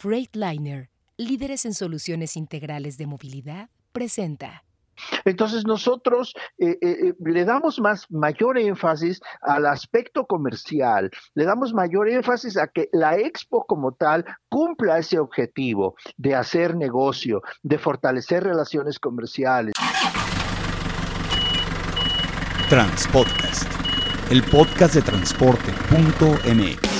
Freightliner, líderes en soluciones integrales de movilidad, presenta. Entonces nosotros eh, eh, eh, le damos más mayor énfasis al aspecto comercial, le damos mayor énfasis a que la expo como tal cumpla ese objetivo de hacer negocio, de fortalecer relaciones comerciales. Transpodcast, el podcast de transporte.mx.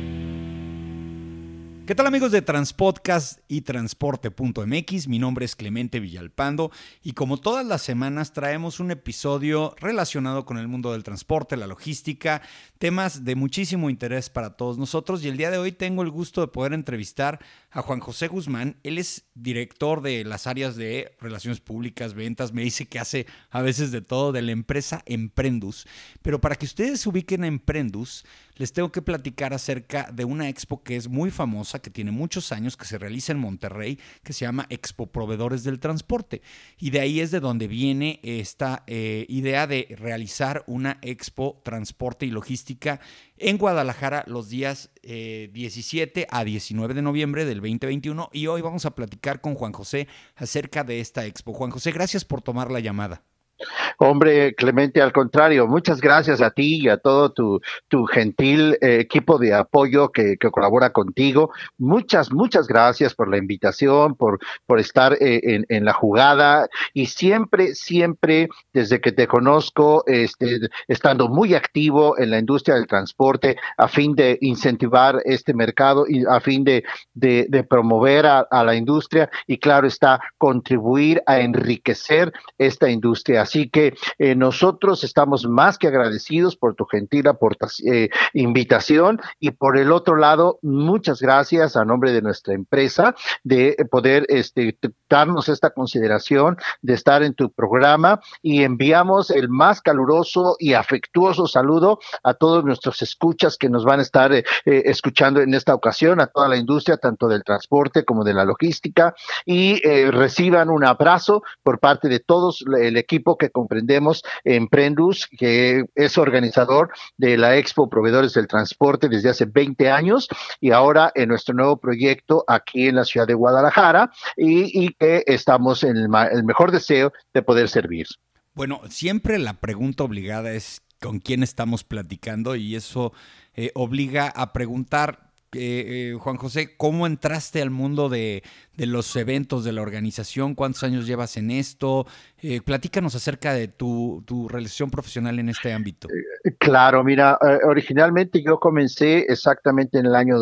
¿Qué tal amigos de Transpodcast y Transporte.mx? Mi nombre es Clemente Villalpando y como todas las semanas traemos un episodio relacionado con el mundo del transporte, la logística, temas de muchísimo interés para todos nosotros y el día de hoy tengo el gusto de poder entrevistar a Juan José Guzmán. Él es director de las áreas de relaciones públicas, ventas, me dice que hace a veces de todo de la empresa Emprendus. Pero para que ustedes se ubiquen a Emprendus, les tengo que platicar acerca de una expo que es muy famosa, que tiene muchos años, que se realiza en Monterrey, que se llama Expo Proveedores del Transporte. Y de ahí es de donde viene esta eh, idea de realizar una expo transporte y logística en Guadalajara los días 17 eh, a 19 de noviembre del 2021. Y hoy vamos a platicar con Juan José acerca de esta expo. Juan José, gracias por tomar la llamada. Hombre, Clemente, al contrario, muchas gracias a ti y a todo tu, tu gentil eh, equipo de apoyo que, colabora contigo. Muchas, muchas gracias por la invitación, por, por estar eh, en, la jugada y siempre, siempre, desde que te conozco, este, estando muy activo en la industria del transporte a fin de incentivar este mercado y a fin de, de, promover a, a la industria y claro está, contribuir a enriquecer esta industria Así que eh, nosotros estamos más que agradecidos por tu gentil eh, invitación. Y por el otro lado, muchas gracias a nombre de nuestra empresa de poder este, darnos esta consideración de estar en tu programa. Y enviamos el más caluroso y afectuoso saludo a todos nuestros escuchas que nos van a estar eh, escuchando en esta ocasión, a toda la industria, tanto del transporte como de la logística, y reciban un abrazo por parte de todos el equipo que comprendemos en Prendus, que es organizador de la Expo Proveedores del Transporte desde hace 20 años y ahora en nuestro nuevo proyecto aquí en la ciudad de Guadalajara y, que estamos en el, mejor deseo de poder servir. Bueno, siempre la pregunta obligada es con quién estamos platicando y eso eh, obliga a preguntar eh, Juan José, ¿cómo entraste al mundo de, los eventos de la organización? ¿Cuántos años llevas en esto? Eh, platícanos acerca de tu, relación profesional en este ámbito. Eh, claro, mira, originalmente yo comencé exactamente en el año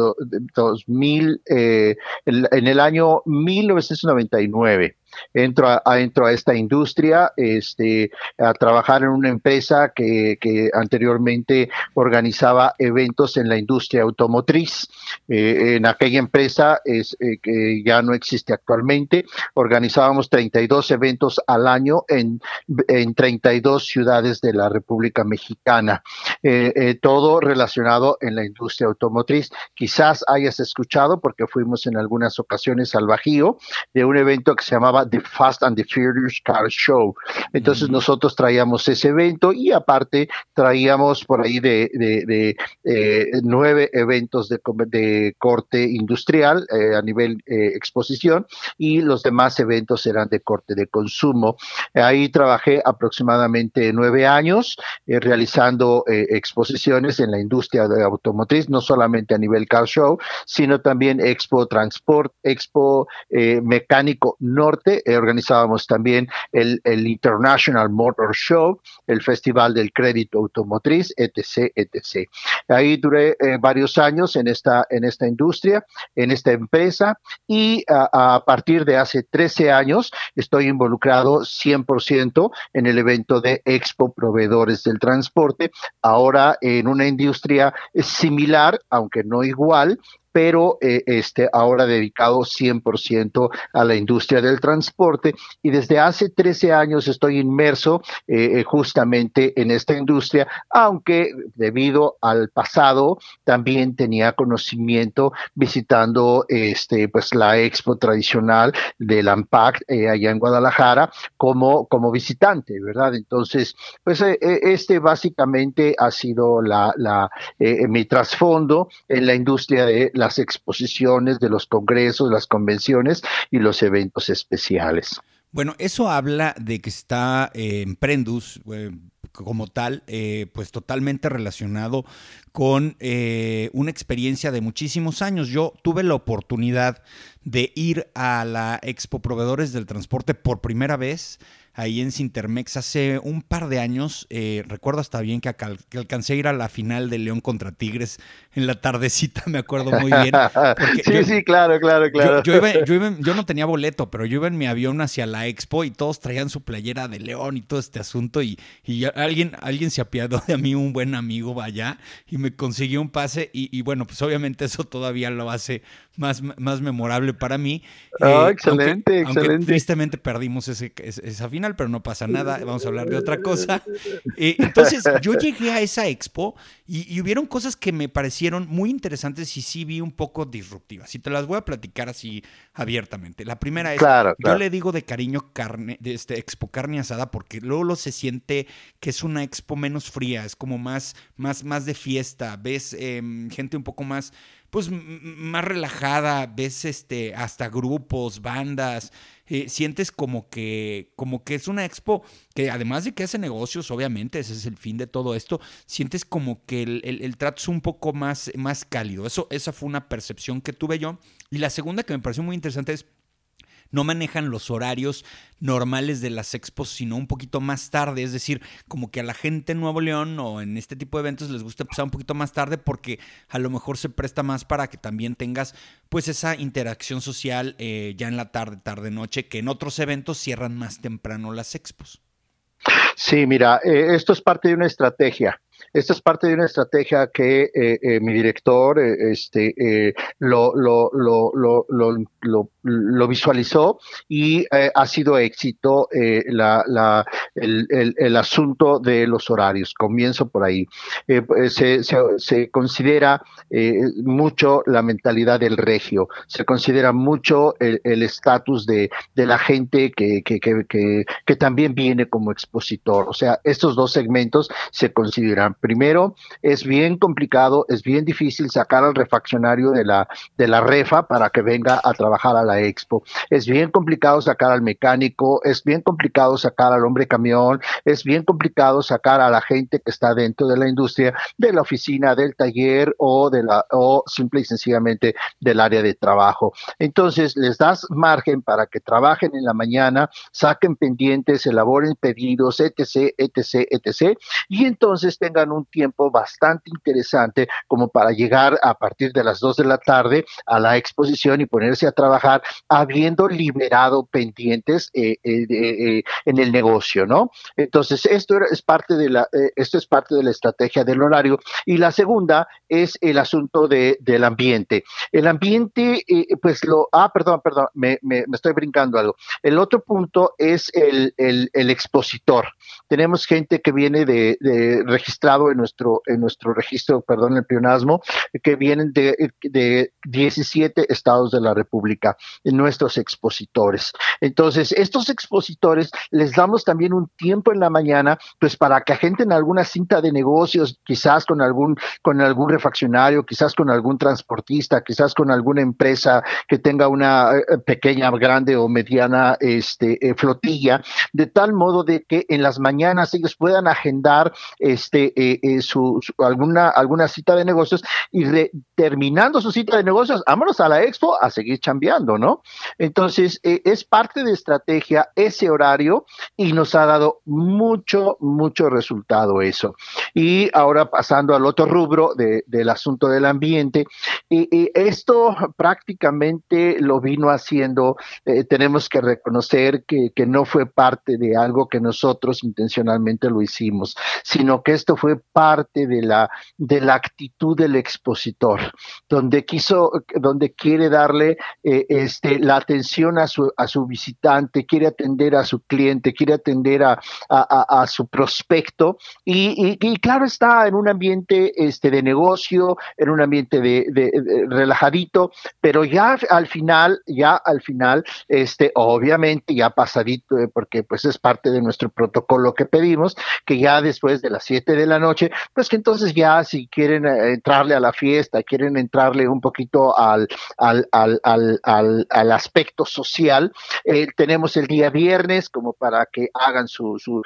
2000, en el año 1999 entro a, entro a esta industria, este, a trabajar en una empresa que, que anteriormente organizaba eventos en la industria automotriz. Eh, en aquella empresa es, eh, que ya no existe actualmente, organizábamos 32 eventos al año en, en 32 ciudades de la República Mexicana, eh, todo relacionado en la industria automotriz. Quizás hayas escuchado, porque fuimos en algunas ocasiones al Bajío, de un evento que se llamaba The Fast and the Furious Car Show. Entonces nosotros traíamos ese evento y aparte traíamos por ahí de, de, eh, nueve eventos de, de corte industrial eh, a nivel eh, y los demás eventos eran de corte de consumo. Ahí trabajé aproximadamente nueve años realizando exposiciones en la industria de automotriz, no solamente a nivel car show, sino también Expo Transport, Expo Mecánico Norte eh, organizábamos también el, International Motor Show, el Festival del Crédito Automotriz, etc., etc. Ahí duré eh, varios años en esta, en esta industria, en esta empresa, y a, partir de hace 13 años estoy involucrado 100% en el evento de Expo Proveedores del Transporte, ahora en una industria similar, aunque no igual, pero eh, este, ahora dedicado 100% a la industria del transporte y desde hace 13 años estoy inmerso eh, justamente en esta industria, aunque debido al pasado también tenía conocimiento visitando este, pues, la expo tradicional del AMPAC allá en Guadalajara como, como visitante, ¿verdad? Entonces, pues este básicamente ha sido la, la mi trasfondo en la industria de las exposiciones, de los congresos, las convenciones y los eventos especiales. Bueno, eso habla de que está eh, en Prendus eh, como tal, eh, pues totalmente relacionado con una experiencia de muchísimos años. Yo tuve la oportunidad de ir a la Expo Proveedores del Transporte por primera vez ahí en Sintermex hace un par de años. Eh, recuerdo hasta bien que, alcancé a ir a la final de León contra Tigres en la tardecita, me acuerdo muy bien. sí, sí, claro, claro, claro. Yo, yo, no tenía boleto, pero yo iba en mi avión hacia la expo y todos traían su playera de León y todo este asunto. Y, y alguien, alguien se apiadó de mí, un buen amigo allá, y me consiguió un pase. Y, bueno, pues obviamente eso todavía lo hace más, más memorable para mí. Oh, excelente, excelente. tristemente perdimos ese, esa final pero no pasa nada, vamos a hablar de otra cosa. Eh, entonces, yo llegué a esa expo y, hubieron cosas que me parecieron muy interesantes y sí vi un poco disruptivas. Y te las voy a platicar así abiertamente. La primera es, yo le digo de cariño carne, de este expo carne asada, porque luego se siente que es una expo menos fría, es como más, más, más de fiesta, ves em, gente un poco más pues más relajada, ves este hasta grupos, bandas, eh, sientes como que como que es una expo que además de que hace negocios, obviamente, ese es el fin de todo esto, sientes como que el, trato es un poco más, más cálido. Eso, esa fue una percepción que tuve yo. Y la segunda que me pareció muy interesante es no manejan los horarios normales de las expos, sino un poquito más tarde. Es decir, como que a la gente en Nuevo León o en este tipo de eventos les gusta empezar un poquito más tarde porque a lo mejor se presta más para que también tengas pues esa interacción social eh, ya en la tarde, tarde, noche, que en otros eventos cierran más temprano las expos. Sí, mira, eh, esto es parte de una estrategia. Esta es parte de una estrategia que eh, eh, mi director eh, este, lo, lo, lo, lo, lo, visualizó y ha sido éxito la, la, el, el, asunto de los horarios. Comienzo por ahí. Pues, se, se, se, considera mucho la mentalidad del regio, se considera mucho el estatus de, de, la gente que, que, que, que también viene como expositor. O sea, estos dos segmentos se consideran Primero, es bien complicado, es bien difícil sacar al refaccionario de la, de la refa para que venga a trabajar a la expo. Es bien complicado sacar al mecánico, es bien complicado sacar al hombre camión, es bien complicado sacar a la gente que está dentro de la industria, de la oficina, del taller o de la, o simple y sencillamente del área de trabajo. Entonces, les das margen para que trabajen en la mañana, saquen pendientes, elaboren pedidos, etc., etc., etc., y entonces tengan un tiempo bastante interesante como para llegar a partir de las 2 de la tarde a la exposición y ponerse a trabajar habiendo liberado pendientes eh, eh, eh, en el negocio, ¿no? Entonces, esto es parte de la, esto es parte de la estrategia del horario. Y la segunda es el asunto de, del ambiente. El ambiente, pues lo, ah, perdón, perdón, me, estoy brincando algo. El otro punto es el, el, expositor. Tenemos gente que viene de, de registrar en nuestro, en nuestro registro, perdón, el pionasmo, que vienen de, de 17 estados de la República, nuestros expositores. Entonces, estos expositores les damos también un tiempo en la mañana, pues para que agenten alguna cinta de negocios, quizás con algún, con algún refaccionario, quizás con algún transportista, quizás con alguna empresa que tenga una eh, pequeña, grande o mediana este, eh, flotilla, de tal modo de que en las mañanas ellos puedan agendar este, eh, eh, su, alguna, alguna cita de negocios y terminando su cita de negocios, vámonos a la expo a seguir chambeando, ¿no? Entonces, eh, es parte de estrategia ese horario y nos ha dado mucho, mucho resultado eso. Y ahora pasando al otro rubro del asunto del ambiente, y, esto prácticamente lo vino haciendo, eh, tenemos que reconocer que, que no fue parte de algo que nosotros intencionalmente lo hicimos, sino que esto fue parte de la, de la actitud del expositor, donde quiso, donde quiere darle eh, este, la atención a su, a su visitante, quiere atender a su cliente, quiere atender a, su prospecto. Y, claro está en un ambiente este, de negocio, en un ambiente de, de, relajadito, pero ya al final, ya al final, este, obviamente ya pasadito, eh, porque pues es parte de nuestro protocolo que pedimos, que ya después de las 7 de la noche, pues que entonces ya si quieren eh, entrarle a la fiesta, quieren entrarle un poquito al, al, al, al, al aspecto social, eh, tenemos el día viernes como para que hagan su, su,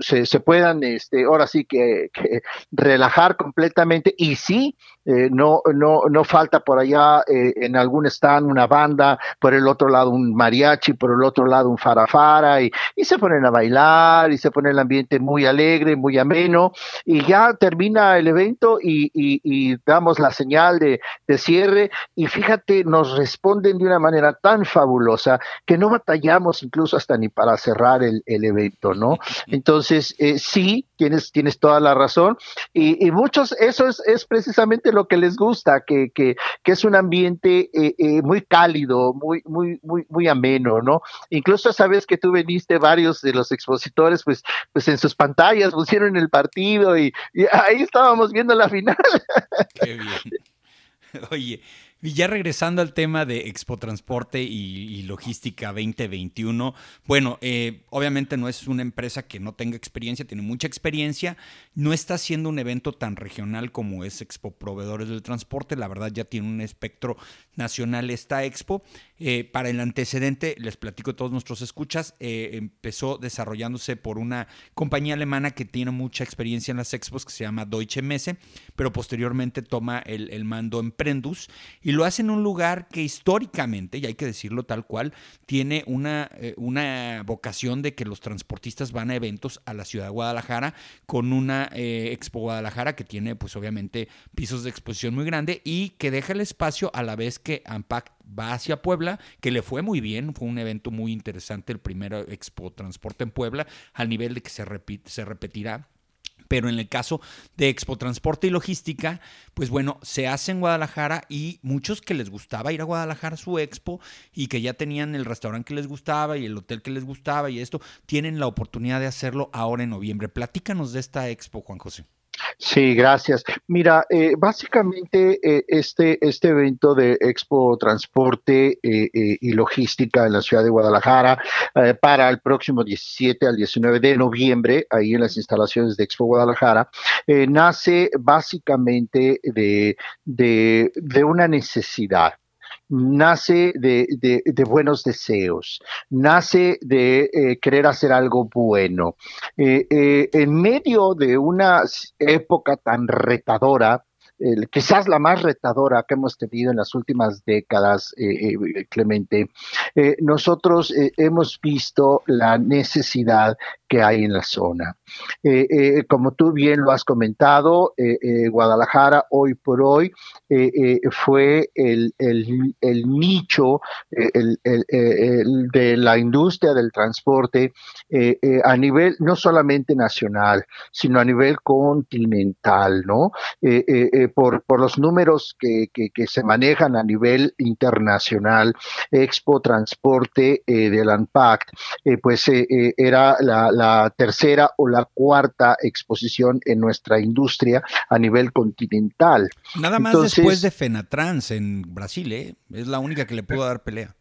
se, se, puedan, este, ahora sí que, que relajar completamente. Y sí, eh, no, no, no falta por allá eh, en algún stand una banda, por el otro lado un mariachi, por el otro lado un farafara, y, y se ponen a bailar y se pone el ambiente muy alegre, muy ameno, y ya termina el evento y, y, y damos la señal de, de, cierre, y fíjate, nos responden de una manera tan fabulosa que no batallamos incluso hasta ni para cerrar el, el evento, ¿no? Entonces, eh, sí, tienes, tienes toda la razón, y, y muchos, eso es, es precisamente lo que les gusta, que, que, que es un ambiente eh, eh, muy cálido, muy, muy, muy, muy ameno, ¿no? Incluso sabes que tú veniste varios de los expositores, pues, pues en sus pantallas pusieron el partido y, y ahí estábamos viendo la final. Qué bien. Oye, y ya regresando al tema de Expo Transporte y, y Logística 2021, bueno, eh, obviamente no es una empresa que no tenga experiencia, tiene mucha experiencia, no está haciendo un evento tan regional como es Expo Proveedores del Transporte, la verdad ya tiene un espectro nacional esta Expo. Eh, para el antecedente, les platico a todos nuestros escuchas, eh, empezó desarrollándose por una compañía alemana que tiene mucha experiencia en las expos, que se llama Deutsche Messe, pero posteriormente toma el, el mando en Prendus y lo hace en un lugar que históricamente, y hay que decirlo tal cual, tiene una, eh, una vocación de que los transportistas van a eventos a la ciudad de Guadalajara con una eh, Expo Guadalajara que tiene pues obviamente pisos de exposición muy grande y que deja el espacio a la vez que Ampac va hacia Puebla, que le fue muy bien, fue un evento muy interesante el primer Expo Transporte en Puebla, al nivel de que se, repite, se repetirá pero en el caso de Expo Transporte y Logística, pues bueno, se hace en Guadalajara y muchos que les gustaba ir a Guadalajara a su expo y que ya tenían el restaurante que les gustaba y el hotel que les gustaba y esto, tienen la oportunidad de hacerlo ahora en noviembre. Platícanos de esta expo, Juan José. Sí, gracias. Mira, eh, básicamente eh, este, este evento de Expo Transporte eh, y Logística en la ciudad de Guadalajara para el próximo 17 al 19 de noviembre, ahí en las instalaciones de Expo Guadalajara, nace básicamente de, de una necesidad nace de, de, buenos deseos, nace de eh, querer hacer algo bueno. Eh, eh, en medio de una época tan retadora, quizás la más retadora que hemos tenido en las últimas décadas, eh, eh, Clemente, eh, nosotros hemos visto la necesidad que hay en la zona. como tú bien lo has comentado, Guadalajara hoy por hoy fue el, nicho de la industria del transporte a nivel no solamente nacional, sino a nivel continental, ¿no? Por, por los números que, que, que, se manejan a nivel internacional, Expo Transporte eh, del ANPACT, eh, pues eh, eh, era la, la, tercera o la cuarta exposición en nuestra industria a nivel continental. Nada más Entonces, después de Fenatrans en Brasil, ¿eh? es la única que le pudo dar pelea.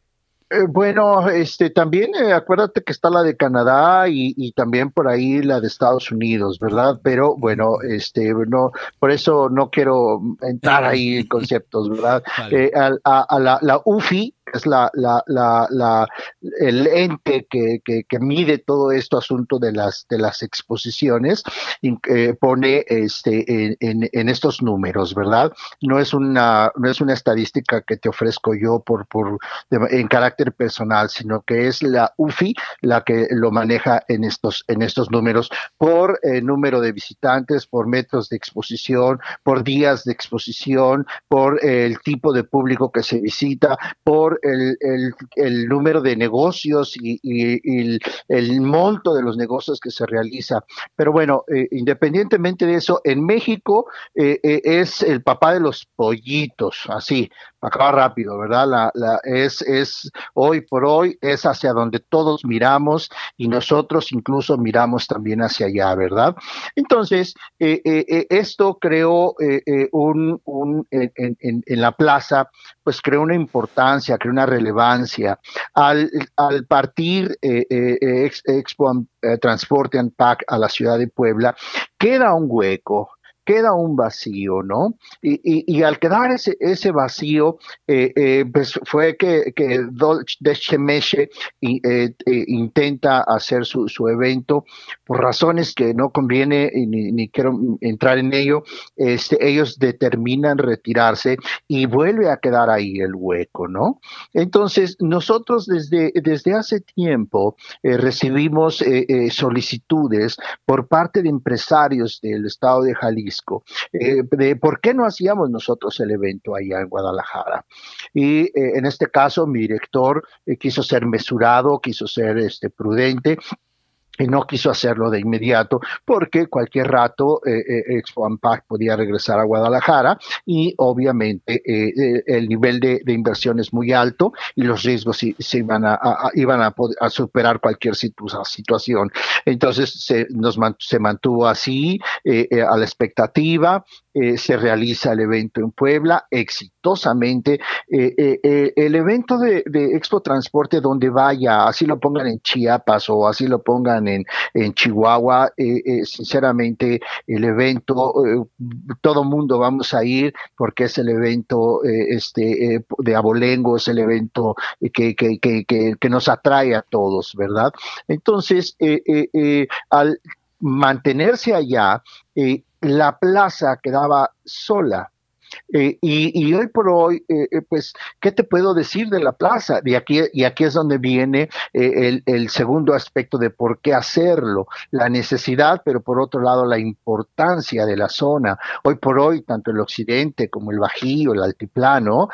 Eh, bueno, este también eh, acuérdate que está la de Canadá y, y, también por ahí la de Estados Unidos, ¿verdad? Pero bueno, este no, por eso no quiero entrar ahí en conceptos, ¿verdad? Vale. Eh, a, a, a la, la, UFI es la, la, la, el ente que, que, mide todo esto asunto de las, de las exposiciones, eh, pone este, en, en, estos números, ¿verdad? No es, una, no es una estadística que te ofrezco yo por, por, en carácter personal, sino que es la UFI la que lo maneja en estos, en estos números por eh, número de visitantes, por metros de exposición, por días de exposición, por el tipo de público que se visita, por el, el, número de negocios y, el, monto de los negocios que se realiza. Pero bueno, eh, independientemente de eso, en México eh, eh, es el papá de los pollitos, así, acaba rápido, ¿verdad? La, la, es, es hoy por hoy, es hacia donde todos miramos y nosotros incluso miramos también hacia allá, ¿verdad? Entonces, esto creó un, en, en, en la plaza, pues creó una importancia, creó una relevancia. Al, al partir eh, eh, Expo eh, Transporte and Pack a la ciudad de Puebla, queda un hueco queda un vacío, ¿no? Y, al quedar ese, ese vacío, eh, eh, pues fue que, que Dolce eh, intenta hacer su, evento por razones que no conviene ni, quiero entrar en ello. Este, ellos determinan retirarse y vuelve a quedar ahí el hueco, ¿no? Entonces, nosotros desde, desde hace tiempo recibimos solicitudes por parte de empresarios del estado de Jalisco eh, de por qué no hacíamos nosotros el evento allá en Guadalajara. Y eh, en este caso mi director eh, quiso ser mesurado, quiso ser este, prudente y no quiso hacerlo de inmediato porque cualquier rato eh, eh, Expo Ampac podía regresar a Guadalajara y obviamente eh, el nivel de, inversión es muy alto y los riesgos se, iban, a, superar cualquier situación. Entonces se, nos, se mantuvo así a la expectativa, se realiza el evento en Puebla exitosamente. el evento de, de Expo Transporte donde vaya, así lo pongan en Chiapas o así lo pongan en, Chihuahua. Eh, eh, sinceramente, el evento, eh, todo mundo vamos a ir porque es el evento este, de Abolengo, es el evento que, que, que, que, nos atrae a todos, ¿verdad? Entonces, al mantenerse allá, la plaza quedaba sola eh, y, hoy por hoy, eh, eh, pues, ¿qué te puedo decir de la plaza? Y aquí, y aquí es donde viene el, el, segundo aspecto de por qué hacerlo, la necesidad, pero por otro lado la importancia de la zona. Hoy por hoy, tanto el occidente como el bajío, el altiplano,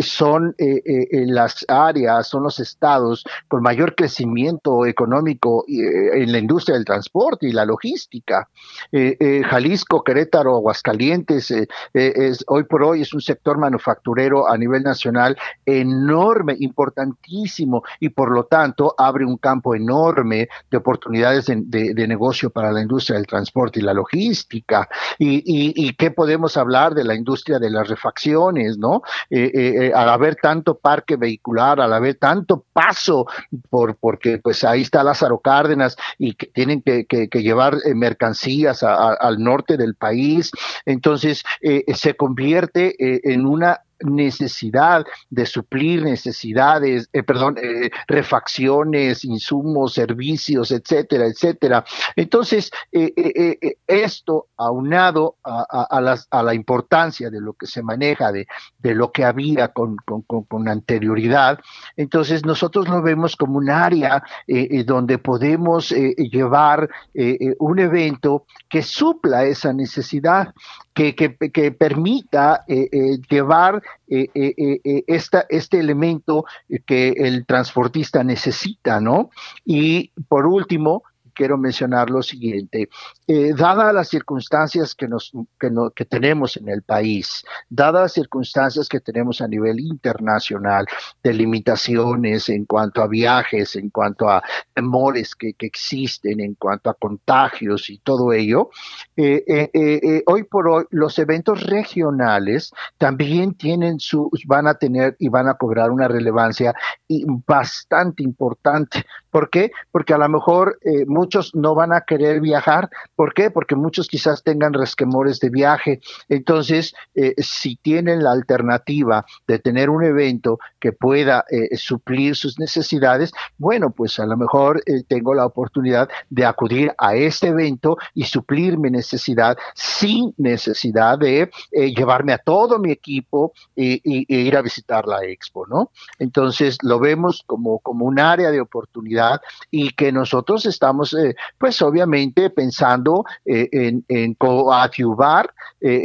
son las áreas, son los estados con mayor crecimiento económico en la industria del transporte y la logística. Jalisco, Querétaro, Aguascalientes, es hoy por hoy es un sector manufacturero a nivel nacional enorme, importantísimo y por lo tanto abre un campo enorme de oportunidades de, negocio para la industria del transporte y la logística. Y, qué podemos hablar de la industria de las refacciones, ¿no? Eh, eh, eh, al haber tanto parque vehicular, al haber tanto paso, por, porque pues ahí está Lázaro Cárdenas y que tienen que, llevar mercancías al norte del país, entonces se convierte eh, en una necesidad de suplir necesidades, eh, perdón, eh, refacciones, insumos, servicios, etcétera, etcétera. Entonces, esto aunado a, la importancia de lo que se maneja, de, lo que había con, anterioridad, entonces nosotros lo vemos como un área donde podemos llevar un evento que supla esa necesidad, que, que permita llevar eh, eh, eh, esta, este elemento que el transportista necesita, ¿no? Y por último, quiero mencionar lo siguiente. Eh, dadas las circunstancias que, nos, tenemos en el país, dadas las circunstancias que tenemos a nivel internacional, de limitaciones en cuanto a viajes, en cuanto a temores que, que existen, en cuanto a contagios y todo ello, eh, eh, hoy por hoy los eventos regionales también tienen su, van a tener y van a cobrar una relevancia bastante importante. ¿Por qué? Porque a lo mejor muchos muchos no van a querer viajar. ¿Por qué? Porque muchos quizás tengan resquemores de viaje. Entonces, eh, si tienen la alternativa de tener un evento que pueda eh, suplir sus necesidades, bueno, pues a lo mejor eh, tengo la oportunidad de acudir a este evento y suplir mi necesidad sin necesidad de llevarme a todo mi equipo e, ir a visitar la expo, ¿no? Entonces, lo vemos como, como un área de oportunidad y que nosotros estamos, pues obviamente, pensando en, en coadyuvar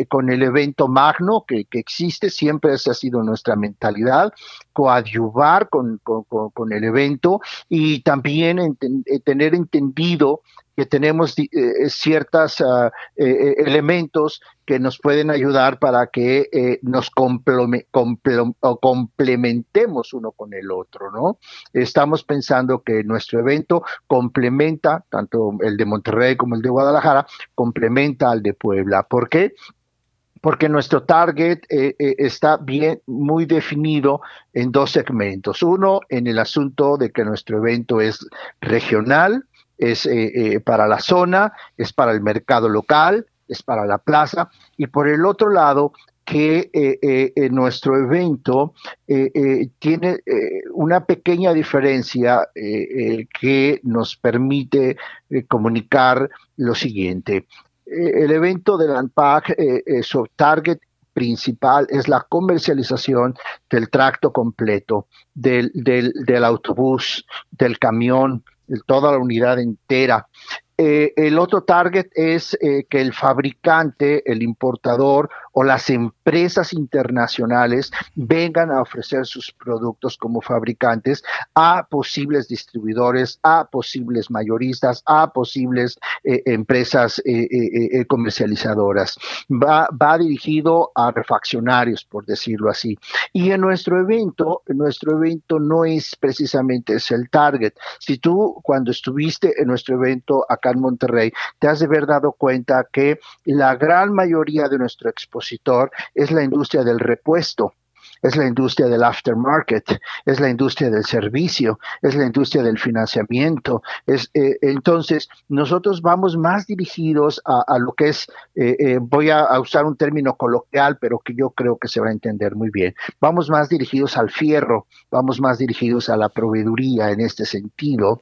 con el evento magno que, existe, siempre esa ha sido nuestra mentalidad, coadyuvar con, el evento y también eh, tener entendido que tenemos eh, ciertos ah, eh, elementos que nos pueden ayudar para que nos complementemos uno con el otro, ¿no? Estamos pensando que nuestro evento complementa, tanto el de Monterrey como el de Guadalajara, complementa al de Puebla. ¿Por qué? porque nuestro target eh, eh, está bien, muy definido en dos segmentos. Uno, en el asunto de que nuestro evento es regional, es eh, para la zona, es para el mercado local, es para la plaza, y por el otro lado, que nuestro evento tiene una pequeña diferencia que nos permite comunicar lo siguiente. Eh, el evento del ANPAC, eh, eh, su target principal es la comercialización del tracto completo, del, del autobús, del camión, toda la unidad entera. Eh, el otro target es eh, que el fabricante, el importador o las empresas internacionales vengan a ofrecer sus productos como fabricantes a posibles distribuidores, a posibles mayoristas, a posibles eh, empresas comercializadoras. Va, va dirigido a refaccionarios, por decirlo así. Y en nuestro evento, nuestro evento no es precisamente es el target. Si tú cuando estuviste en nuestro evento acá en Monterrey, te has de haber dado cuenta que la gran mayoría de nuestro es la industria del repuesto es la industria del aftermarket, es la industria del servicio, es la industria del financiamiento. Es, eh, entonces, nosotros vamos más dirigidos a, lo que es, eh, eh, voy a, usar un término coloquial, pero que yo creo que se va a entender muy bien. Vamos más dirigidos al fierro, vamos más dirigidos a la proveeduría en este sentido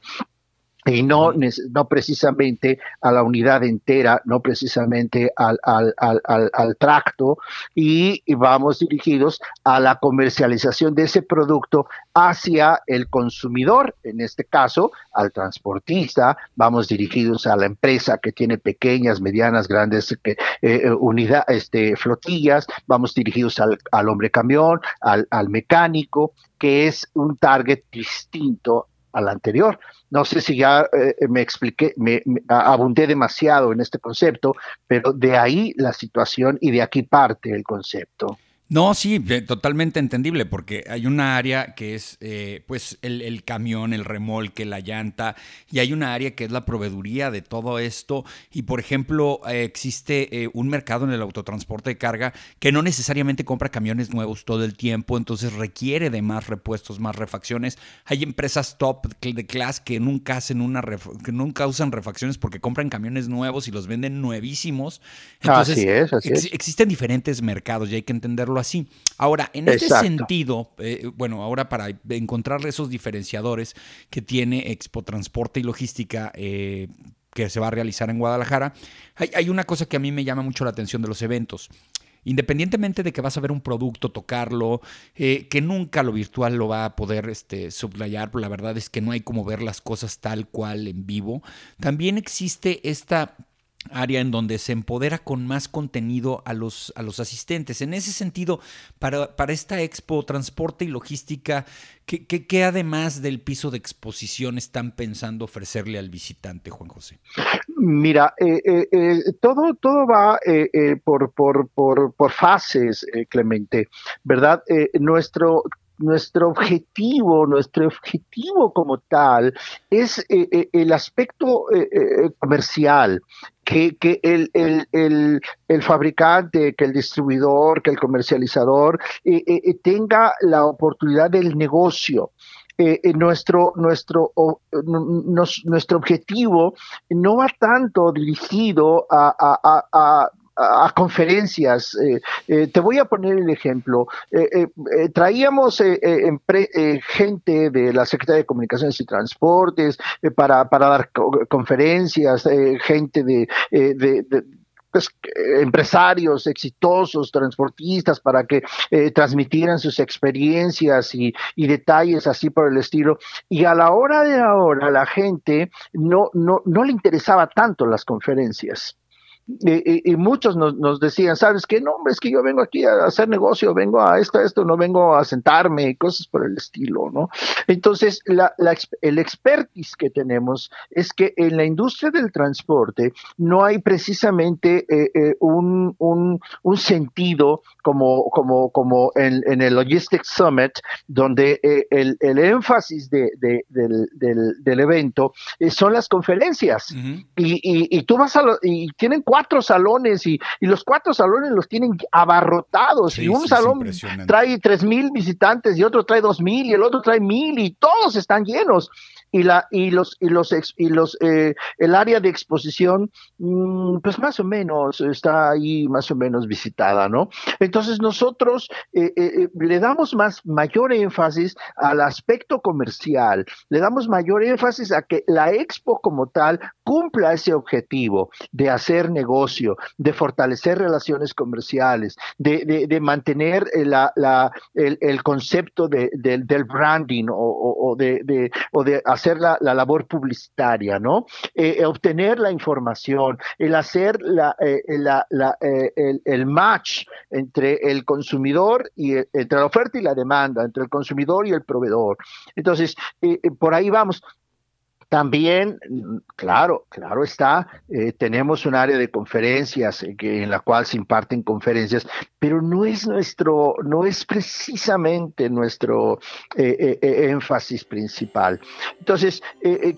y no, no precisamente a la unidad entera, no precisamente al, al, al, al tracto, y, vamos dirigidos a la comercialización de ese producto hacia el consumidor, en este caso al transportista, vamos dirigidos a la empresa que tiene pequeñas, medianas, grandes eh, eh unidad, este, flotillas, vamos dirigidos al, al hombre camión, al, al mecánico, que es un target distinto al anterior. No sé si ya eh, me expliqué, me, abundé demasiado en este concepto, pero de ahí la situación y de aquí parte el concepto. No, sí, totalmente entendible, porque hay una área que es eh, pues el, camión, el remolque, la llanta, y hay una área que es la proveeduría de todo esto. Y por ejemplo, eh, existe eh, un mercado en el autotransporte de carga que no necesariamente compra camiones nuevos todo el tiempo, entonces requiere de más repuestos, más refacciones. Hay empresas top de class que nunca hacen una que nunca usan refacciones porque compran camiones nuevos y los venden nuevísimos. Entonces, así es, así es. existen diferentes mercados y hay que entenderlo así. Ahora, en este sentido, eh, bueno, ahora para encontrar esos diferenciadores que tiene Expo Transporte y Logística, eh, que se va a realizar en Guadalajara, hay, una cosa que a mí me llama mucho la atención de los eventos. Independientemente de que vas a ver un producto, tocarlo, eh, que nunca lo virtual lo va a poder este, sublayar, la verdad es que no hay como ver las cosas tal cual en vivo, también existe esta área en donde se empodera con más contenido a los, a los asistentes. En ese sentido, para, para esta expo, transporte y logística, ¿qué, qué, además del piso de exposición están pensando ofrecerle al visitante, Juan José? Mira, eh, eh, eh, todo, todo va por, por, por, por, fases, Clemente, ¿verdad? nuestro nuestro objetivo, nuestro objetivo como tal es el aspecto comercial, que, que el, el, el, fabricante, que el distribuidor, que el comercializador tenga la oportunidad del negocio. nuestro, nuestro, nuestro objetivo no va tanto dirigido a, conferencias. Eh, eh, te voy a poner el ejemplo. Eh, traíamos gente de la Secretaría de Comunicaciones y Transportes para, para, dar conferencias, gente de, pues, empresarios exitosos, transportistas, para que transmitieran sus experiencias y, y, detalles así por el estilo. Y a la hora de ahora la gente no, no, no le interesaba tanto las conferencias y, muchos nos, decían, ¿sabes qué? No, es que yo vengo aquí a hacer negocio, vengo a esto, a esto, no vengo a sentarme y cosas por el estilo, ¿no? Entonces, la, el expertise que tenemos es que en la industria del transporte no hay precisamente eh, eh, un, un, sentido como, como, como en, en, el Logistics Summit, donde eh, el, el, énfasis de, del, del, evento son las conferencias. y, y, y, tú vas a, lo, y tienen cuatro salones y, los cuatro salones los tienen abarrotados y un salón trae tres mil visitantes y otro trae dos mil y el otro trae mil y todos están llenos y la y los y los y los eh, el área de exposición mm, pues más o menos está ahí más o menos visitada no entonces nosotros eh, eh, le damos más mayor énfasis al aspecto comercial le damos mayor énfasis a que la expo como tal cumpla ese objetivo de hacer negocio de fortalecer relaciones comerciales de, de, mantener la, la, el, concepto de, del branding o, de, o de hacer hacer la, labor publicitaria, ¿no? Eh, eh, obtener la información, el hacer la, eh, el, match entre el consumidor y entre la oferta y la demanda, entre el consumidor y el proveedor. Entonces, por ahí vamos. También, claro, claro está, tenemos un área de conferencias en la cual se imparten conferencias, pero no es nuestro, no es precisamente nuestro eh, énfasis principal. Entonces,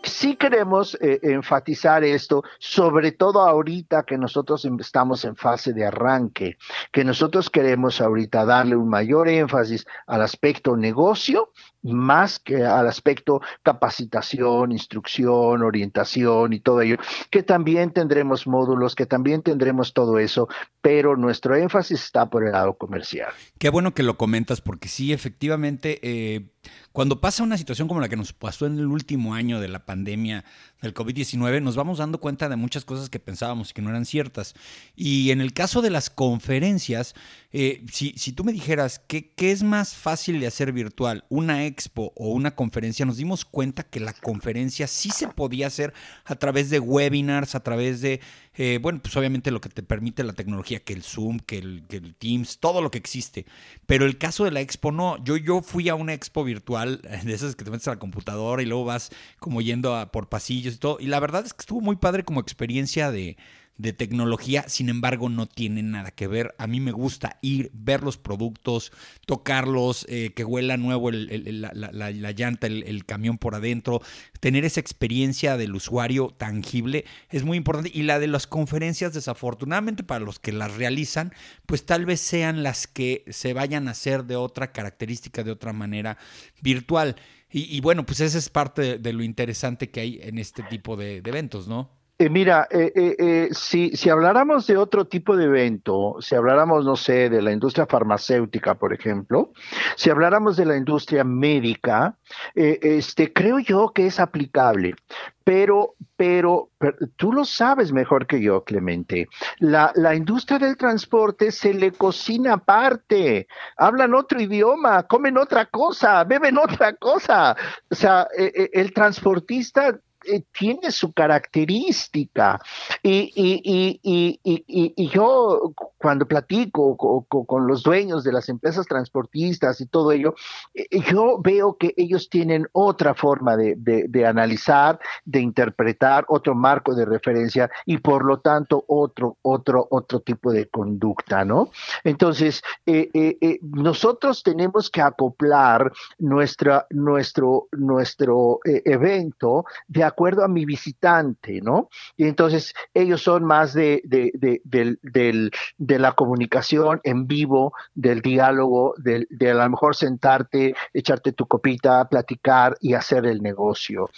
sí queremos enfatizar esto, sobre todo ahorita que nosotros em, estamos en fase de arranque, que nosotros queremos ahorita darle un mayor énfasis al aspecto negocio más que al aspecto capacitación, instrucción, orientación y todo ello, que también tendremos módulos, que también tendremos todo eso, pero nuestro énfasis está por el lado comercial. Qué bueno que lo comentas, porque sí, efectivamente, eh, cuando pasa una situación como la que nos pasó en el último año de la pandemia del COVID-19, nos vamos dando cuenta de muchas cosas que pensábamos que no eran ciertas. Y en el caso de las conferencias, eh, si, si, tú me dijeras ¿qué, qué es más fácil de hacer virtual, una expo o una conferencia, nos dimos cuenta que la conferencia sí se podía hacer a través de webinars, a través de, eh, bueno, pues obviamente lo que te permite la tecnología, que el Zoom, que el, que el Teams, todo lo que existe. Pero el caso de la expo no. Yo, yo fui a una expo virtual de esas que te metes a la computadora y luego vas como yendo a, por pasillos y todo. Y la verdad es que estuvo muy padre como experiencia de, de tecnología, sin embargo no tiene nada que ver. A mí me gusta ir, ver los productos, tocarlos, eh, que huela nuevo la, llanta, el, camión por adentro, tener esa experiencia del usuario tangible es muy importante. Y la de las conferencias, desafortunadamente para los que las realizan, pues tal vez sean las que se vayan a hacer de otra característica, de otra manera virtual. Y, bueno, pues esa es parte de, lo interesante que hay en este tipo de eventos, ¿no? Eh, mira, eh, eh, si, si habláramos de otro tipo de evento, si habláramos, no sé, de la industria farmacéutica, por ejemplo, si habláramos de la industria médica, este, creo yo que es aplicable. Pero, pero, tú lo sabes mejor que yo, Clemente. La, la industria del transporte se le cocina aparte. Hablan otro idioma, comen otra cosa, beben otra cosa. O sea, el transportista eh, tiene su característica. Y, y, y, y, yo cuando platico con, los dueños de las empresas transportistas y todo ello, eh, yo veo que ellos tienen otra forma de, de, analizar, de interpretar, otro marco de referencia y por lo tanto otro, otro, otro tipo de conducta, ¿no? Entonces, eh, nosotros tenemos que acoplar nuestra, nuestro, nuestro evento de acuerdo a mi visitante, ¿no? Y entonces ellos son más de, de, de, de la comunicación en vivo, del diálogo, de, de a lo mejor sentarte, echarte tu copita, platicar y hacer el negocio.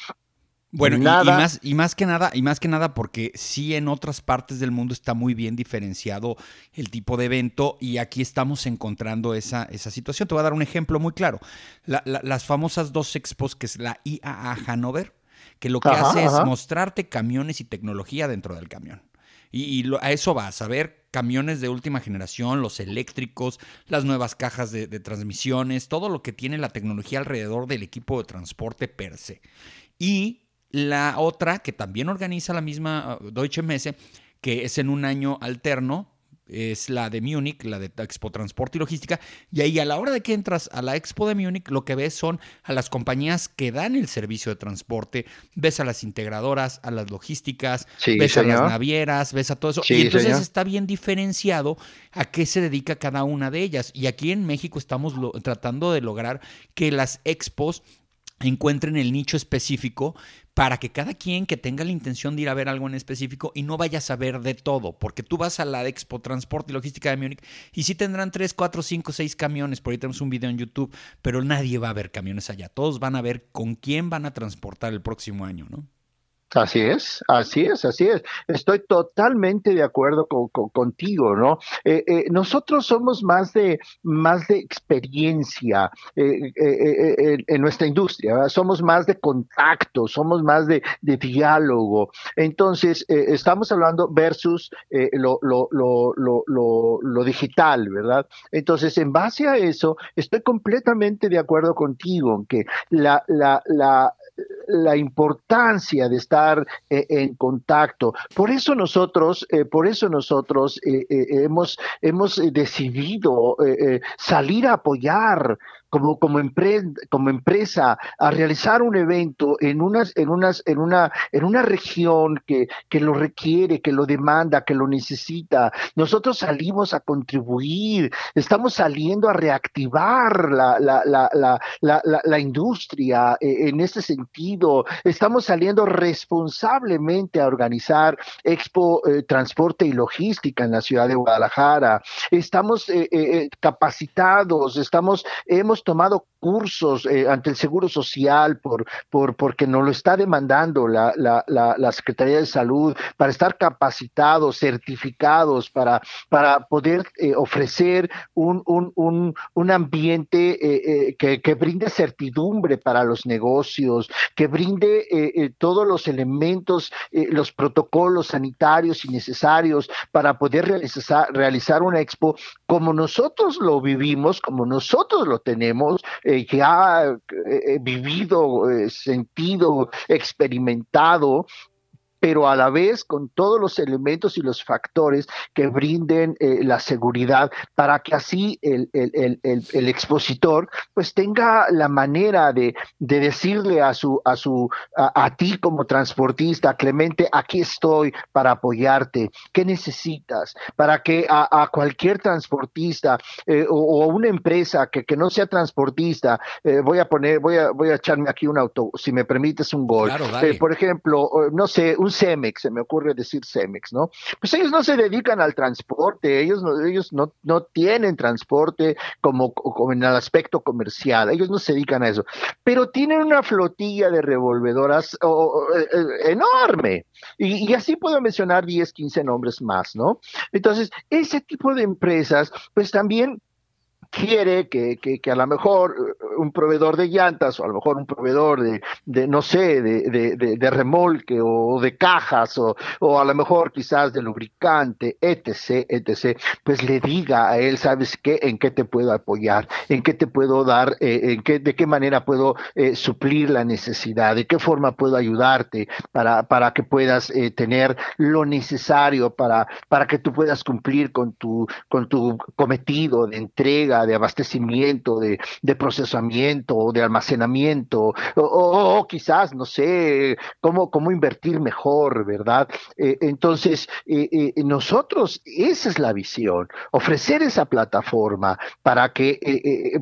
Bueno, y, más, y más que nada, y más que nada porque sí en otras partes del mundo está muy bien diferenciado el tipo de evento y aquí estamos encontrando esa, esa situación. Te voy a dar un ejemplo muy claro. las famosas dos expos, que es la IAA Hanover, que lo que hace es mostrarte camiones y tecnología dentro del camión. Y, a eso vas, a ver camiones de última generación, los eléctricos, las nuevas cajas de, de transmisiones, todo lo que tiene la tecnología alrededor del equipo de transporte per se. Y la otra, que también organiza la misma uh, Deutsche Messe, que es en un año alterno, es la de Múnich, la de Expo Transporte y Logística. Y ahí a la hora de que entras a la Expo de Múnich, lo que ves son a las compañías que dan el servicio de transporte, ves a las integradoras, a las logísticas, ves a las navieras, ves a todo eso. y entonces está bien diferenciado a qué se dedica cada una de ellas. Y aquí en México estamos tratando de lograr que las expos encuentren el nicho específico para que cada quien que tenga la intención de ir a ver algo en específico y no vaya a saber de todo, porque tú vas a la Expo Transporte y Logística de Múnich y sí tendrán 3, 4, 5, 6 camiones, por ahí tenemos un video en YouTube, pero nadie va a ver camiones allá, todos van a ver con quién van a transportar el próximo año, ¿no? Así es, así es, así es. Estoy totalmente de acuerdo con, contigo, ¿no? Eh, eh, nosotros somos más de más de experiencia eh, en nuestra industria, somos más de contacto, somos más de, diálogo. Entonces, estamos hablando versus lo, lo, digital, ¿verdad? Entonces, en base a eso, estoy completamente de acuerdo contigo que la, la, la la importancia de estar eh, en contacto. Por eso nosotros, eh, por eso nosotros eh, hemos, hemos decidido salir a apoyar como, como, como empresa a realizar un evento en, unas, en, unas, en, una, en una región que, que lo requiere, que lo demanda, que lo necesita. Nosotros salimos a contribuir, estamos saliendo a reactivar la, la, la, la, la industria en ese sentido, estamos saliendo responsablemente a organizar Expo eh, Transporte y Logística en la ciudad de Guadalajara, estamos eh, eh, capacitados, estamos, hemos tomado cursos eh, ante el Seguro Social por, por, porque nos lo está demandando la, la, la, Secretaría de Salud para estar capacitados, certificados, para, para poder eh, ofrecer un, un, un, un ambiente eh, que, que, brinde certidumbre para los negocios, que brinde todos los elementos, los protocolos sanitarios y necesarios para poder realizar, realizar una expo como nosotros lo vivimos, como nosotros lo tenemos eh, que ha eh, vivido, eh, sentido, experimentado pero a la vez con todos los elementos y los factores que brinden eh, la seguridad para que así el, el, el, expositor pues tenga la manera de, de decirle a su a su a, ti como transportista Clemente aquí estoy para apoyarte. Qué necesitas para que a, cualquier transportista eh, o, una empresa que, que, no sea transportista eh, voy a poner voy a voy a echarme aquí un auto si me permites un gol por ejemplo no sé un Cemex, se me ocurre decir Cemex, ¿no? Pues ellos no se dedican al transporte, ellos no, ellos no, no tienen transporte como, como en el aspecto comercial, ellos no se dedican a eso, pero tienen una flotilla de revolvedoras eh, eh, enorme. Y, y, así puedo mencionar 10, 15 nombres más, ¿no? Entonces, ese tipo de empresas, pues también quiere que, que, a lo mejor eh, un proveedor de llantas o a lo mejor un proveedor de, de no sé, de, de, remolque o de cajas o, o, a lo mejor quizás de lubricante, etc., etc., pues le diga a él, ¿sabes qué? ¿En qué te puedo apoyar? ¿En qué te puedo dar? Eh, en qué, ¿De qué manera puedo eh, suplir la necesidad? ¿De qué forma puedo ayudarte para, para que puedas tener lo necesario para, para que tú puedas cumplir con tu, con tu cometido de entrega? De abastecimiento, de, procesamiento procesamiento de almacenamiento, o, quizás, no sé, cómo, cómo invertir mejor, ¿verdad? Eh, entonces, eh, nosotros, esa es la visión, ofrecer esa plataforma para que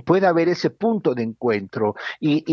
pueda haber ese punto de encuentro y,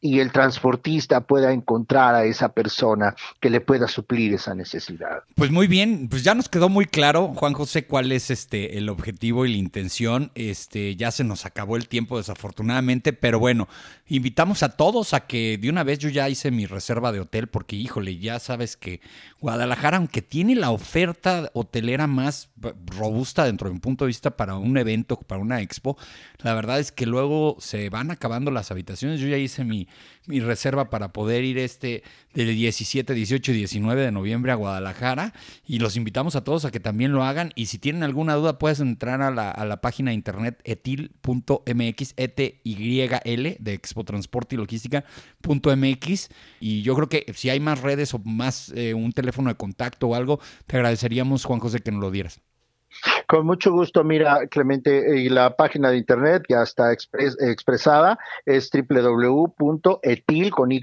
y el transportista pueda encontrar a esa persona que le pueda suplir esa necesidad. Pues muy bien, pues ya nos quedó muy claro, Juan José, cuál es este el objetivo y la intención. Este, ya se nos acabó el tiempo desafortunadamente, pero bueno, invitamos a todos a que de una vez yo ya hice mi reserva de hotel porque híjole, ya sabes que Guadalajara aunque tiene la oferta hotelera más robusta dentro de un punto de vista para un evento, para una expo, la verdad es que luego se van acabando las habitaciones. Yo ya hice mi, mi reserva para poder ir este del 17, 18 y 19 de noviembre a Guadalajara y los invitamos a todos a que también lo hagan y si tienen alguna duda puedes entrar a la, a la página de internet etil.mx, ETYL de Expo Transporte y Logística.mx y yo creo que si hay más redes o más eh, un teléfono de contacto o algo, te agradeceríamos Juan José que nos lo dieras. Con mucho gusto, mira, Clemente, y la página de internet ya está expresada, es www.etil con y.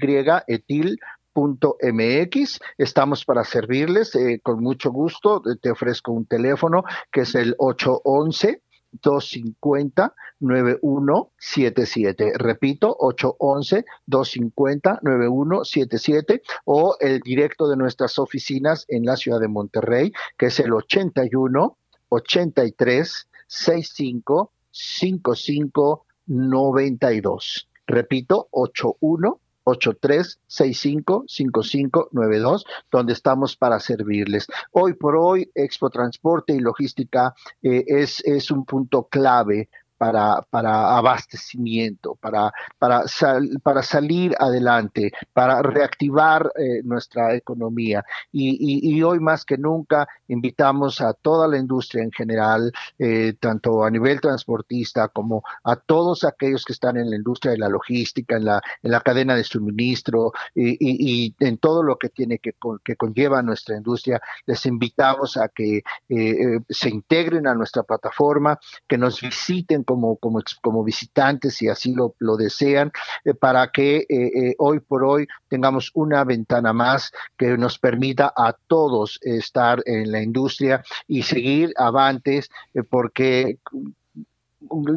Estamos para servirles eh, con mucho gusto. Te ofrezco un teléfono que es el 811 250 9177. Repito, 811 250 9177 o el directo de nuestras oficinas en la ciudad de Monterrey, que es el 81 83 65 55 92. Repito, 81 83 65 55 92, donde estamos para servirles. Hoy por hoy, Expo Transporte y Logística eh, es, es un punto clave para, para abastecimiento, para, para, para salir adelante, para reactivar eh, nuestra economía. Y, hoy más que nunca invitamos a toda la industria en general, eh, tanto a nivel transportista como a todos aquellos que están en la industria de la logística, en la, en la cadena de suministro y, en todo lo que tiene que, que conlleva nuestra industria, les invitamos a que eh, se integren a nuestra plataforma, que nos visiten como, como, como visitantes, si así lo, lo desean, eh, para que eh, eh, hoy por hoy tengamos una ventana más que nos permita a todos estar en la industria y seguir avantes, porque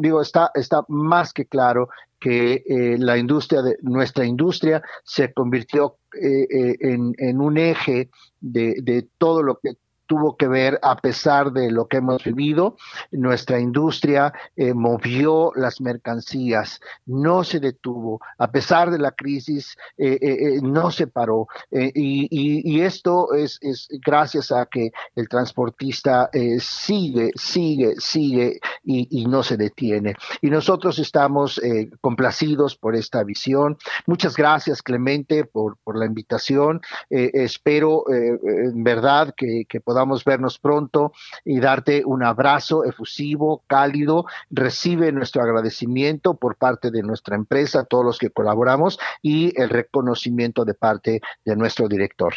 digo, está, está más que claro que la industria de nuestra industria se convirtió en, en, un eje de, de, todo lo que tuvo que ver a pesar de lo que hemos vivido. Nuestra industria eh, movió las mercancías, no se detuvo, a pesar de la crisis, eh, eh, no se paró. Y, esto es, gracias a que el transportista sigue, sigue, sigue y, no se detiene. Y nosotros estamos complacidos por esta visión. Muchas gracias, Clemente, por, la invitación. espero en verdad que, que podamos vernos pronto y darte un abrazo efusivo, cálido. Recibe nuestro agradecimiento por parte de nuestra empresa, todos los que colaboramos y el reconocimiento de parte de nuestro director.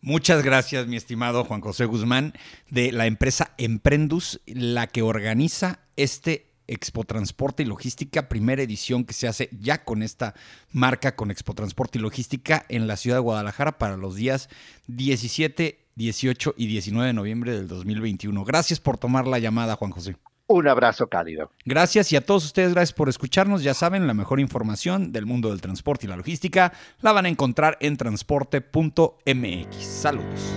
Muchas gracias, mi estimado Juan José Guzmán, de la empresa Emprendus, la que organiza este Expo Transporte y Logística, primera edición que se hace ya con esta marca, con Expo Transporte y Logística en la ciudad de Guadalajara para los días 17, 18 y 19 de noviembre del 2021. Gracias por tomar la llamada, Juan José. Un abrazo cálido. Gracias y a todos ustedes, gracias por escucharnos. Ya saben, la mejor información del mundo del transporte y la logística la van a encontrar en transporte.mx. Saludos.